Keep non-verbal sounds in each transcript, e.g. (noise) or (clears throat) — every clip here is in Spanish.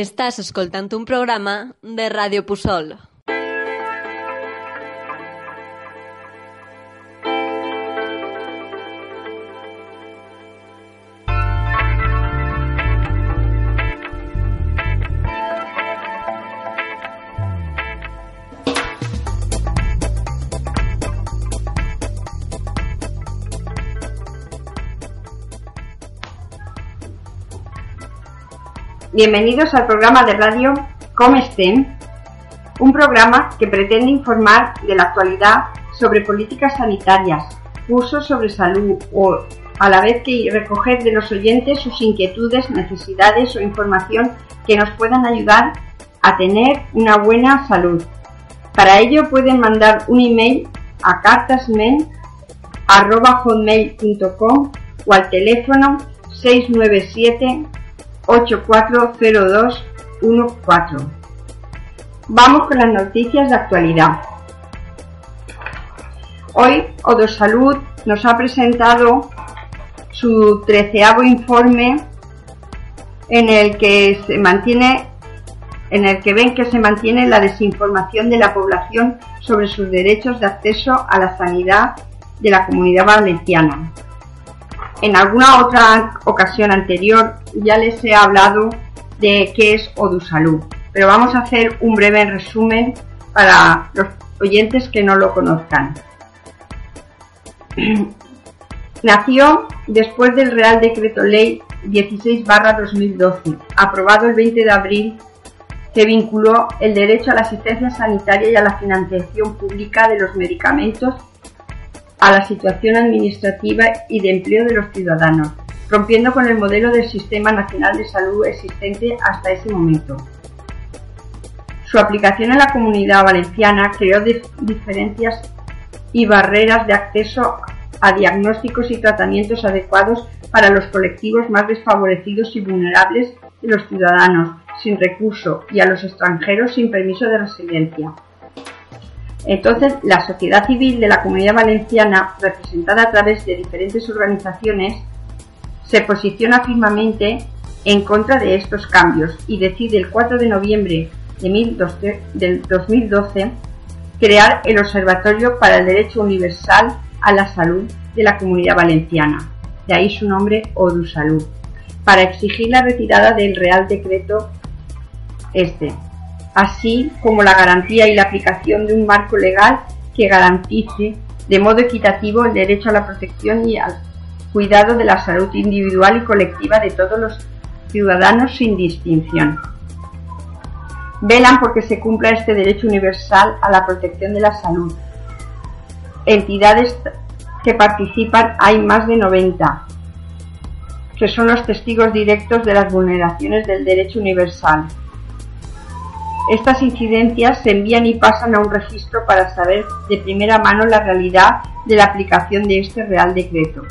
Estàs escoltant un programa de Ràdio Pusol. Bienvenidos al programa de radio Comestén, un programa que pretende informar de la actualidad sobre políticas sanitarias, cursos sobre salud o a la vez que recoger de los oyentes sus inquietudes, necesidades o información que nos puedan ayudar a tener una buena salud. Para ello pueden mandar un email a cartasmen.com o al teléfono 697 840214. Vamos con las noticias de actualidad. Hoy Odosalud nos ha presentado su treceavo informe en el que se mantiene en el que ven que se mantiene la desinformación de la población sobre sus derechos de acceso a la sanidad de la comunidad valenciana. En alguna otra ocasión anterior ya les he hablado de qué es Odusalud, pero vamos a hacer un breve resumen para los oyentes que no lo conozcan. (clears throat) Nació después del Real Decreto Ley 16-2012, aprobado el 20 de abril, que vinculó el derecho a la asistencia sanitaria y a la financiación pública de los medicamentos a la situación administrativa y de empleo de los ciudadanos, rompiendo con el modelo del Sistema Nacional de Salud existente hasta ese momento. Su aplicación en la comunidad valenciana creó diferencias y barreras de acceso a diagnósticos y tratamientos adecuados para los colectivos más desfavorecidos y vulnerables de los ciudadanos sin recurso y a los extranjeros sin permiso de residencia. Entonces, la sociedad civil de la comunidad valenciana, representada a través de diferentes organizaciones, se posiciona firmemente en contra de estos cambios y decide el 4 de noviembre de del 2012 crear el Observatorio para el Derecho Universal a la Salud de la Comunidad Valenciana, de ahí su nombre ODUSalud, para exigir la retirada del Real Decreto este, así como la garantía y la aplicación de un marco legal que garantice de modo equitativo el derecho a la protección y al cuidado de la salud individual y colectiva de todos los ciudadanos sin distinción. Velan porque se cumpla este derecho universal a la protección de la salud. Entidades que participan hay más de 90, que son los testigos directos de las vulneraciones del derecho universal. Estas incidencias se envían y pasan a un registro para saber de primera mano la realidad de la aplicación de este Real Decreto.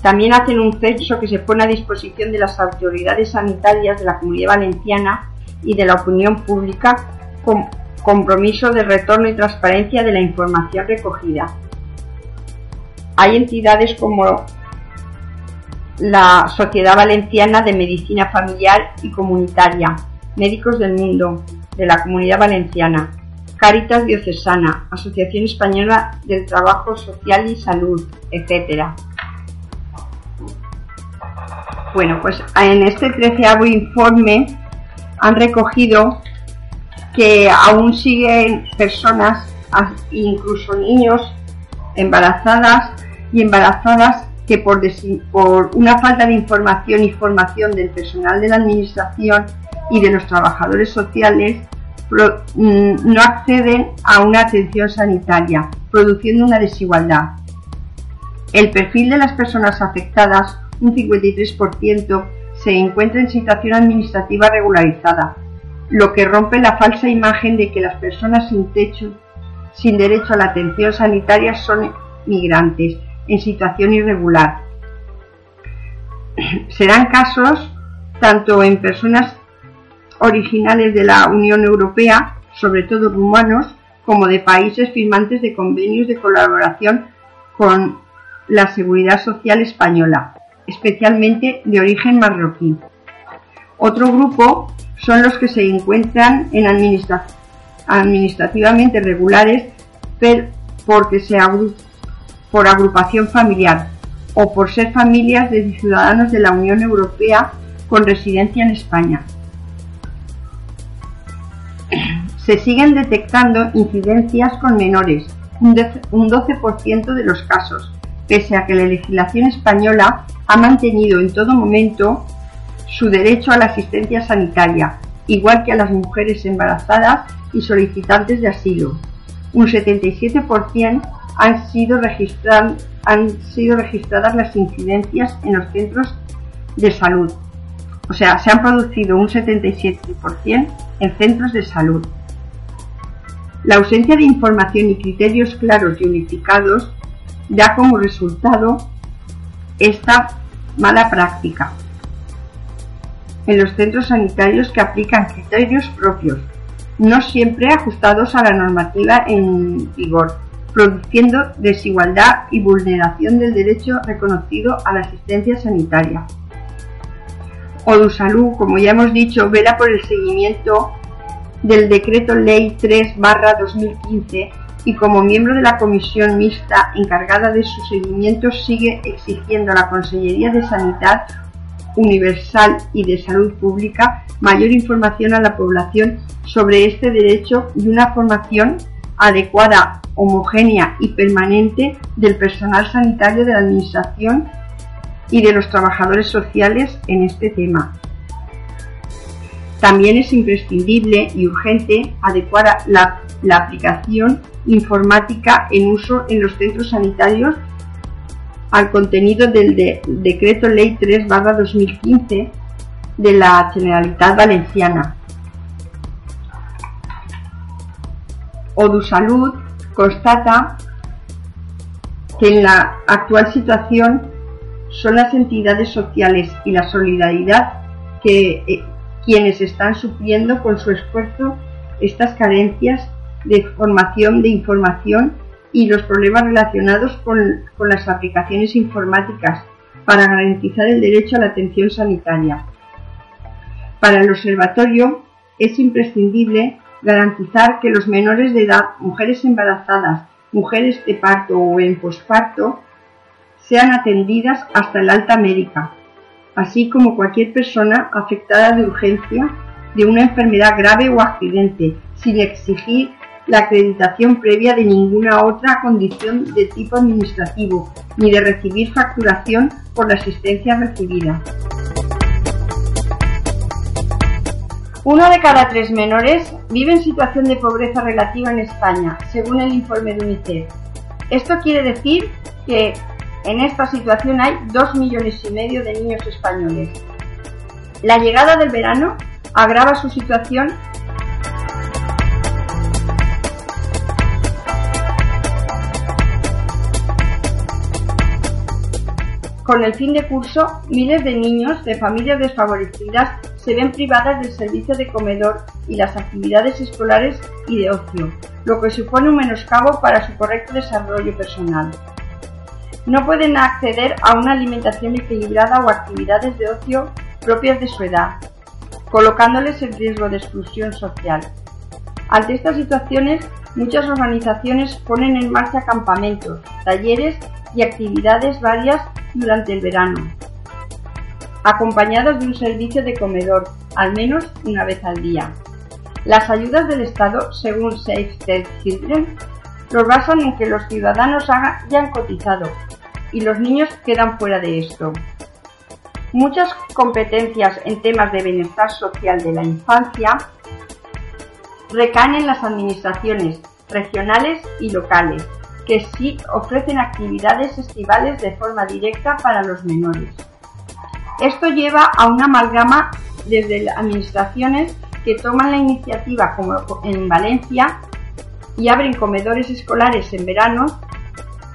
También hacen un censo que se pone a disposición de las autoridades sanitarias de la Comunidad Valenciana y de la opinión pública con compromiso de retorno y transparencia de la información recogida. Hay entidades como la Sociedad Valenciana de Medicina Familiar y Comunitaria, Médicos del Mundo, de la Comunidad Valenciana, Caritas Diocesana, Asociación Española del Trabajo Social y Salud, etc. Bueno, pues en este treceavo informe han recogido que aún siguen personas, incluso niños, embarazadas y embarazadas que por, por una falta de información y formación del personal de la Administración y de los trabajadores sociales mm, no acceden a una atención sanitaria, produciendo una desigualdad. El perfil de las personas afectadas, un 53%, se encuentra en situación administrativa regularizada, lo que rompe la falsa imagen de que las personas sin techo, sin derecho a la atención sanitaria son migrantes en situación irregular. (clears throat) Serán casos tanto en personas originales de la Unión Europea, sobre todo rumanos, como de países firmantes de convenios de colaboración con la Seguridad Social Española, especialmente de origen marroquí. Otro grupo son los que se encuentran en administrativamente regulares se por agrupación familiar o por ser familias de ciudadanos de la Unión Europea con residencia en España. Se siguen detectando incidencias con menores, un 12% de los casos, pese a que la legislación española ha mantenido en todo momento su derecho a la asistencia sanitaria, igual que a las mujeres embarazadas y solicitantes de asilo. Un 77% han sido, han sido registradas las incidencias en los centros de salud. O sea, se han producido un 77% en centros de salud. La ausencia de información y criterios claros y unificados da como resultado esta mala práctica en los centros sanitarios que aplican criterios propios, no siempre ajustados a la normativa en vigor, produciendo desigualdad y vulneración del derecho reconocido a la asistencia sanitaria. Odusalud, como ya hemos dicho, vela por el seguimiento del Decreto Ley 3-2015 y como miembro de la comisión mixta encargada de su seguimiento sigue exigiendo a la Consellería de Sanidad Universal y de Salud Pública mayor información a la población sobre este derecho y una formación adecuada, homogénea y permanente del personal sanitario de la Administración y de los trabajadores sociales en este tema. También es imprescindible y urgente adecuar la, aplicación informática en uso en los centros sanitarios al contenido del Decreto Ley 3-2015 de la Generalitat Valenciana. Odusalud constata que en la actual situación son las entidades sociales y la solidaridad que eh, quienes están sufriendo con su esfuerzo estas carencias de formación, de información y los problemas relacionados con, las aplicaciones informáticas para garantizar el derecho a la atención sanitaria. Para el observatorio es imprescindible garantizar que los menores de edad, mujeres embarazadas, mujeres de parto o en posparto, sean atendidas hasta el alta médica, así como cualquier persona afectada de urgencia de una enfermedad grave o accidente, sin exigir la acreditación previa de ninguna otra condición de tipo administrativo, ni de recibir facturación por la asistencia recibida. Uno de cada tres menores vive en situación de pobreza relativa en España, según el informe de UNICEF. Esto quiere decir que en esta situación hay dos millones y medio de niños españoles. La llegada del verano agrava su situación Con el fin de curso, miles de niños de familias desfavorecidas se ven privadas del servicio de comedor y las actividades escolares y de ocio, lo que supone un menoscabo para su correcto desarrollo personal no pueden acceder a una alimentación equilibrada o actividades de ocio propias de su edad, colocándoles en riesgo de exclusión social. Ante estas situaciones, muchas organizaciones ponen en marcha campamentos, talleres y actividades varias durante el verano, acompañados de un servicio de comedor, al menos una vez al día. Las ayudas del Estado, según Save the Children, lo basan en que los ciudadanos hayan cotizado y los niños quedan fuera de esto. Muchas competencias en temas de bienestar social de la infancia recaen en las administraciones regionales y locales, que sí ofrecen actividades estivales de forma directa para los menores. Esto lleva a una amalgama desde administraciones que toman la iniciativa, como en Valencia, y abren comedores escolares en verano,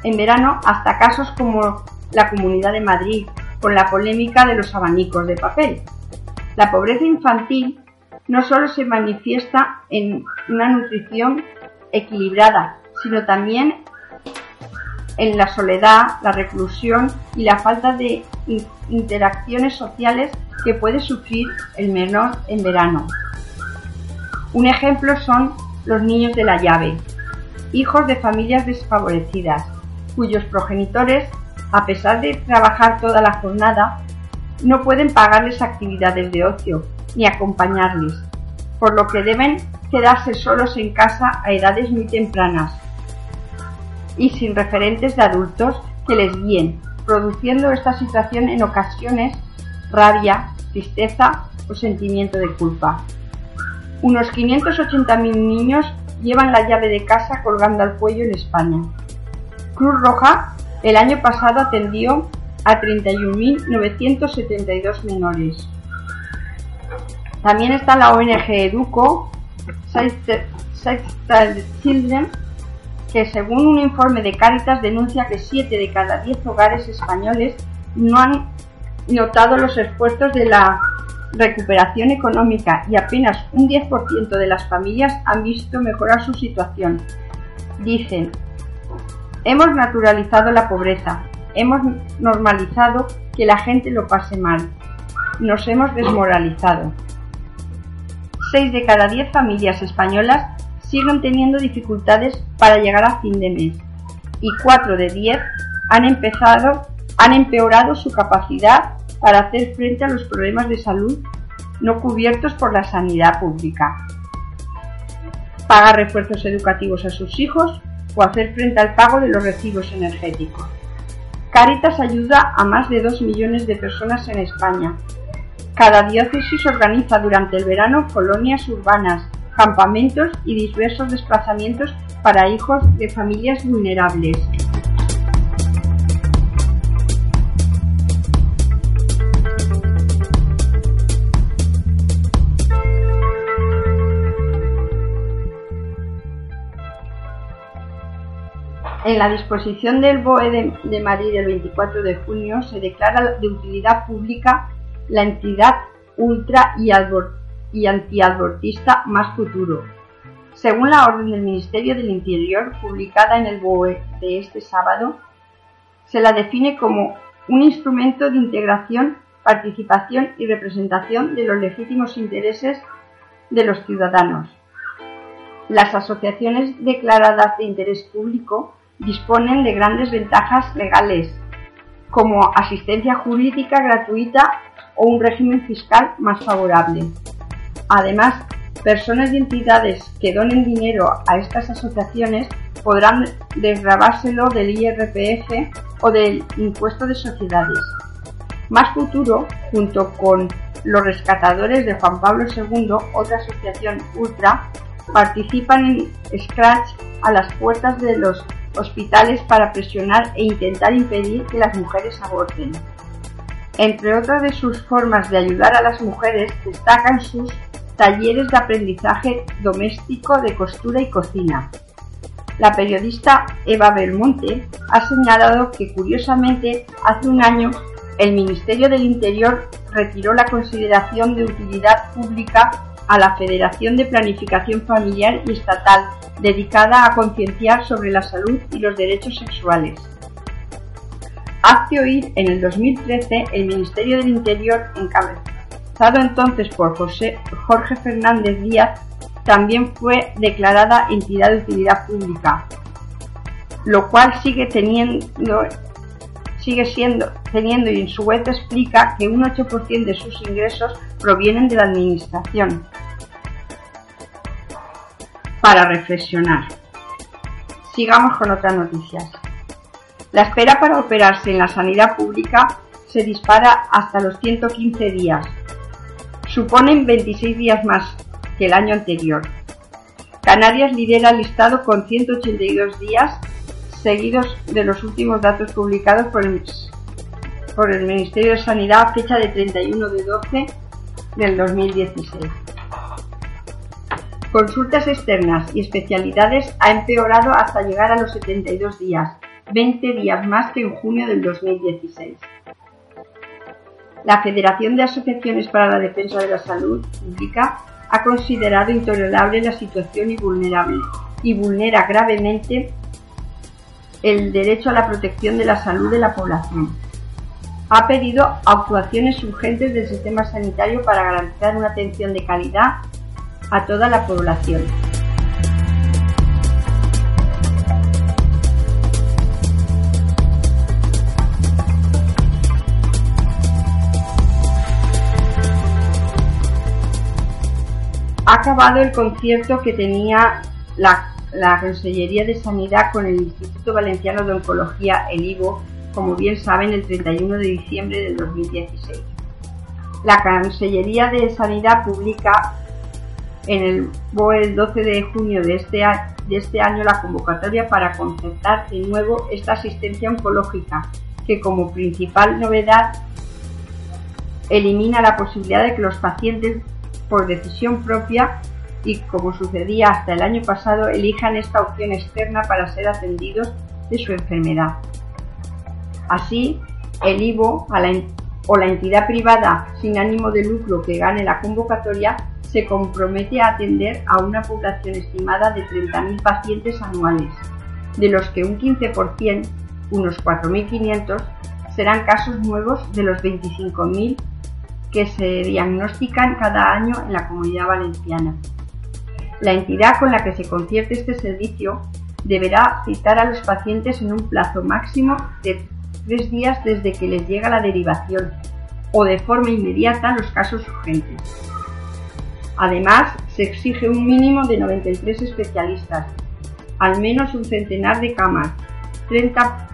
en verano hasta casos como la Comunidad de Madrid, con la polémica de los abanicos de papel. La pobreza infantil no solo se manifiesta en una nutrición equilibrada, sino también en la soledad, la reclusión y la falta de interacciones sociales que puede sufrir el menor en verano. Un ejemplo son los niños de la llave, hijos de familias desfavorecidas, cuyos progenitores, a pesar de trabajar toda la jornada, no pueden pagarles actividades de ocio ni acompañarles, por lo que deben quedarse solos en casa a edades muy tempranas y sin referentes de adultos que les guíen, produciendo esta situación en ocasiones rabia, tristeza o sentimiento de culpa. Unos 580.000 niños llevan la llave de casa colgando al cuello en España. Cruz Roja el año pasado atendió a 31.972 menores. También está la ONG Educo, Save Children, que según un informe de Cáritas denuncia que 7 de cada 10 hogares españoles no han notado los esfuerzos de la recuperación económica y apenas un 10% de las familias han visto mejorar su situación. Dicen, hemos naturalizado la pobreza, hemos normalizado que la gente lo pase mal, nos hemos desmoralizado. 6 de cada 10 familias españolas siguen teniendo dificultades para llegar a fin de mes y 4 de 10 han empezado han empeorado su capacidad para hacer frente a los problemas de salud no cubiertos por la sanidad pública. Pagar refuerzos educativos a sus hijos o hacer frente al pago de los recibos energéticos. Caritas ayuda a más de 2 millones de personas en España. Cada diócesis organiza durante el verano colonias urbanas, campamentos y diversos desplazamientos para hijos de familias vulnerables. En la disposición del BOE de, Madrid del 24 de junio se declara de utilidad pública la entidad ultra y, y antiabortista Más Futuro. Según la orden del Ministerio del Interior publicada en el BOE de este sábado, se la define como un instrumento de integración, participación y representación de los legítimos intereses de los ciudadanos. Las asociaciones declaradas de interés público disponen de grandes ventajas legales, como asistencia jurídica gratuita o un régimen fiscal más favorable. Además, personas y entidades que donen dinero a estas asociaciones podrán desgrabárselo del IRPF o del impuesto de sociedades. Más Futuro, junto con los rescatadores de Juan Pablo II, otra asociación ultra, participan en Scratch a las puertas de los hospitales para presionar e intentar impedir que las mujeres aborten. Entre otras de sus formas de ayudar a las mujeres destacan sus talleres de aprendizaje doméstico de costura y cocina. La periodista Eva Belmonte ha señalado que curiosamente hace un año el Ministerio del Interior retiró la consideración de utilidad pública a la Federación de Planificación Familiar y Estatal, dedicada a concienciar sobre la salud y los derechos sexuales. Hace oír en el 2013 el Ministerio del Interior, encabezado entonces por José, Jorge Fernández Díaz, también fue declarada entidad de utilidad pública, lo cual sigue teniendo sigue siendo, teniendo y en su web explica que un 8% de sus ingresos provienen de la administración. Para reflexionar. Sigamos con otras noticias. La espera para operarse en la sanidad pública se dispara hasta los 115 días. Suponen 26 días más que el año anterior. Canarias lidera el listado con 182 días seguidos de los últimos datos publicados por el por el Ministerio de Sanidad a fecha de 31 de 12 del 2016. Consultas externas y especialidades ha empeorado hasta llegar a los 72 días, 20 días más que en junio del 2016. La Federación de Asociaciones para la Defensa de la Salud Pública ha considerado intolerable la situación y vulnerable y vulnera gravemente el derecho a la protección de la salud de la población. Ha pedido actuaciones urgentes del sistema sanitario para garantizar una atención de calidad a toda la población. Ha acabado el concierto que tenía la, Consellería de Sanidad con el Instituto Valenciano de Oncología, el IVO, como bien saben, el 31 de diciembre del 2016. La Consellería de Sanidad publica en el BOE el 12 de junio este, de este año la convocatoria para concertar de nuevo esta asistencia oncológica, que como principal novedad elimina la posibilidad de que los pacientes por decisión propia y como sucedía hasta el año pasado elijan esta opción externa para ser atendidos de su enfermedad. Así, el IVO o la entidad privada sin ánimo de lucro que gane la convocatoria se compromete a atender a una población estimada de 30.000 pacientes anuales, de los que un 15%, unos 4.500, serán casos nuevos de los 25.000 que se diagnostican cada año en la comunidad valenciana. La entidad con la que se concierte este servicio deberá citar a los pacientes en un plazo máximo de tres días desde que les llega la derivación o de forma inmediata los casos urgentes. Además, se exige un mínimo de 93 especialistas, al menos un centenar de camas, 30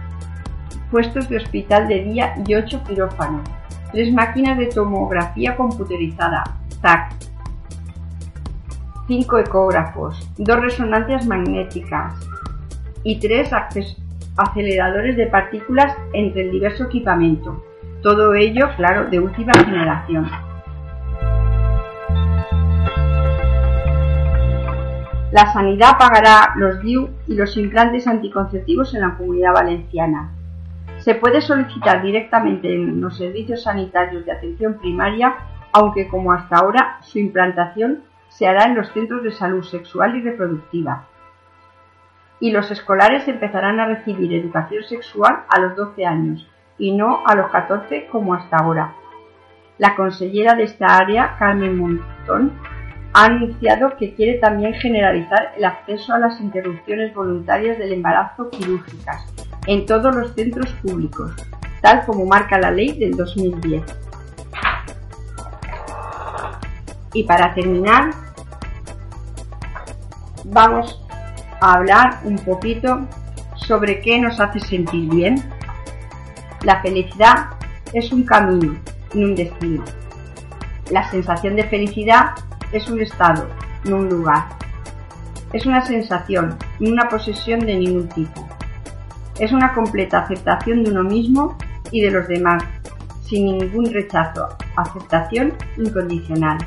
puestos de hospital de día y 8 quirófanos, tres máquinas de tomografía computerizada, TAC, cinco ecógrafos, dos resonancias magnéticas y tres aceleradores de partículas entre el diverso equipamiento. Todo ello, claro, de última generación. La sanidad pagará los DIU y los implantes anticonceptivos en la comunidad valenciana. Se puede solicitar directamente en los servicios sanitarios de atención primaria, aunque como hasta ahora su implantación se hará en los centros de salud sexual y reproductiva. Y los escolares empezarán a recibir educación sexual a los 12 años y no a los 14 como hasta ahora. La consellera de esta área, Carmen Montón, ha anunciado que quiere también generalizar el acceso a las interrupciones voluntarias del embarazo quirúrgicas en todos los centros públicos, tal como marca la ley del 2010. Y para terminar, vamos a hablar un poquito sobre qué nos hace sentir bien. La felicidad es un camino y un destino. La sensación de felicidad es un estado, no un lugar. Es una sensación, ni una posesión de ningún tipo. Es una completa aceptación de uno mismo y de los demás, sin ningún rechazo, aceptación incondicional.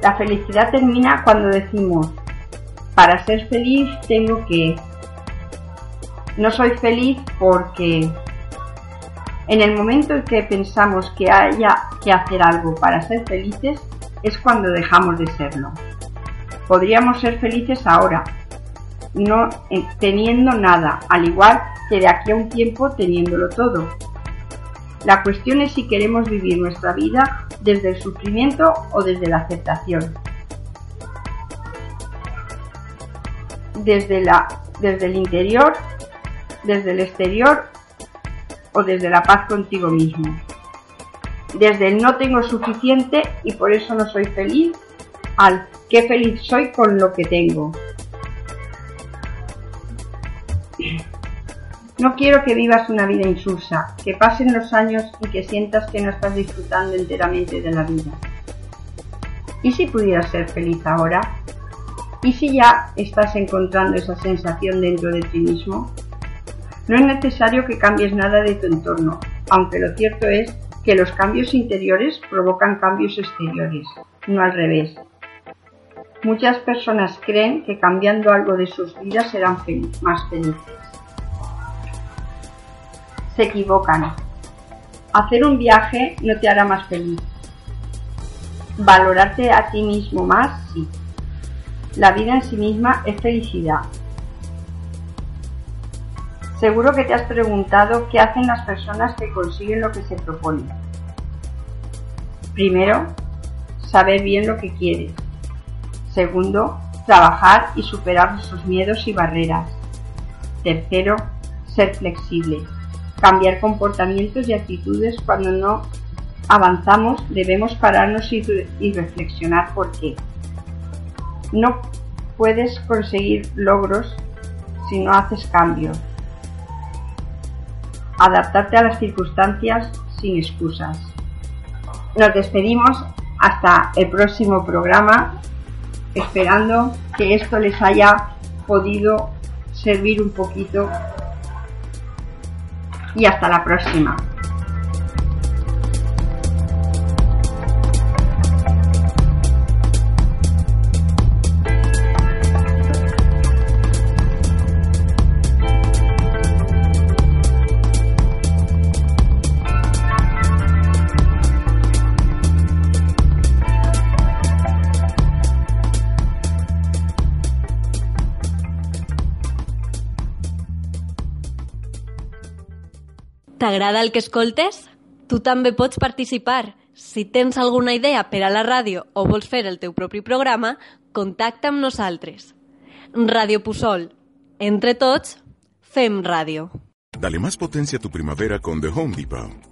La felicidad termina cuando decimos, para ser feliz tengo que... No soy feliz porque en el momento en que pensamos que haya que hacer algo para ser felices es cuando dejamos de serlo. Podríamos ser felices ahora, no eh, teniendo nada, al igual que de aquí a un tiempo teniéndolo todo. La cuestión es si queremos vivir nuestra vida desde el sufrimiento o desde la aceptación. Desde, la, desde el interior, desde el exterior o desde la paz contigo mismo. Desde el no tengo suficiente y por eso no soy feliz al qué feliz soy con lo que tengo. No quiero que vivas una vida insulsa, que pasen los años y que sientas que no estás disfrutando enteramente de la vida. ¿Y si pudieras ser feliz ahora? ¿Y si ya estás encontrando esa sensación dentro de ti mismo? No es necesario que cambies nada de tu entorno, aunque lo cierto es que los cambios interiores provocan cambios exteriores, no al revés. Muchas personas creen que cambiando algo de sus vidas serán más felices. Se equivocan. Hacer un viaje no te hará más feliz. Valorarte a ti mismo más, sí. La vida en sí misma es felicidad. Seguro que te has preguntado qué hacen las personas que consiguen lo que se proponen. Primero, saber bien lo que quieres. Segundo, trabajar y superar sus miedos y barreras. Tercero, ser flexible. Cambiar comportamientos y actitudes cuando no avanzamos debemos pararnos y, y reflexionar por qué. No puedes conseguir logros si no haces cambios. Adaptarte a las circunstancias sin excusas. Nos despedimos hasta el próximo programa esperando que esto les haya podido servir un poquito y hasta la próxima. T'agrada el que escoltes? Tu també pots participar. Si tens alguna idea per a la ràdio o vols fer el teu propi programa, contacta amb nosaltres. Radio Pusol. Entre tots, fem ràdio. Dale más potencia a tu primavera con The Home Depot.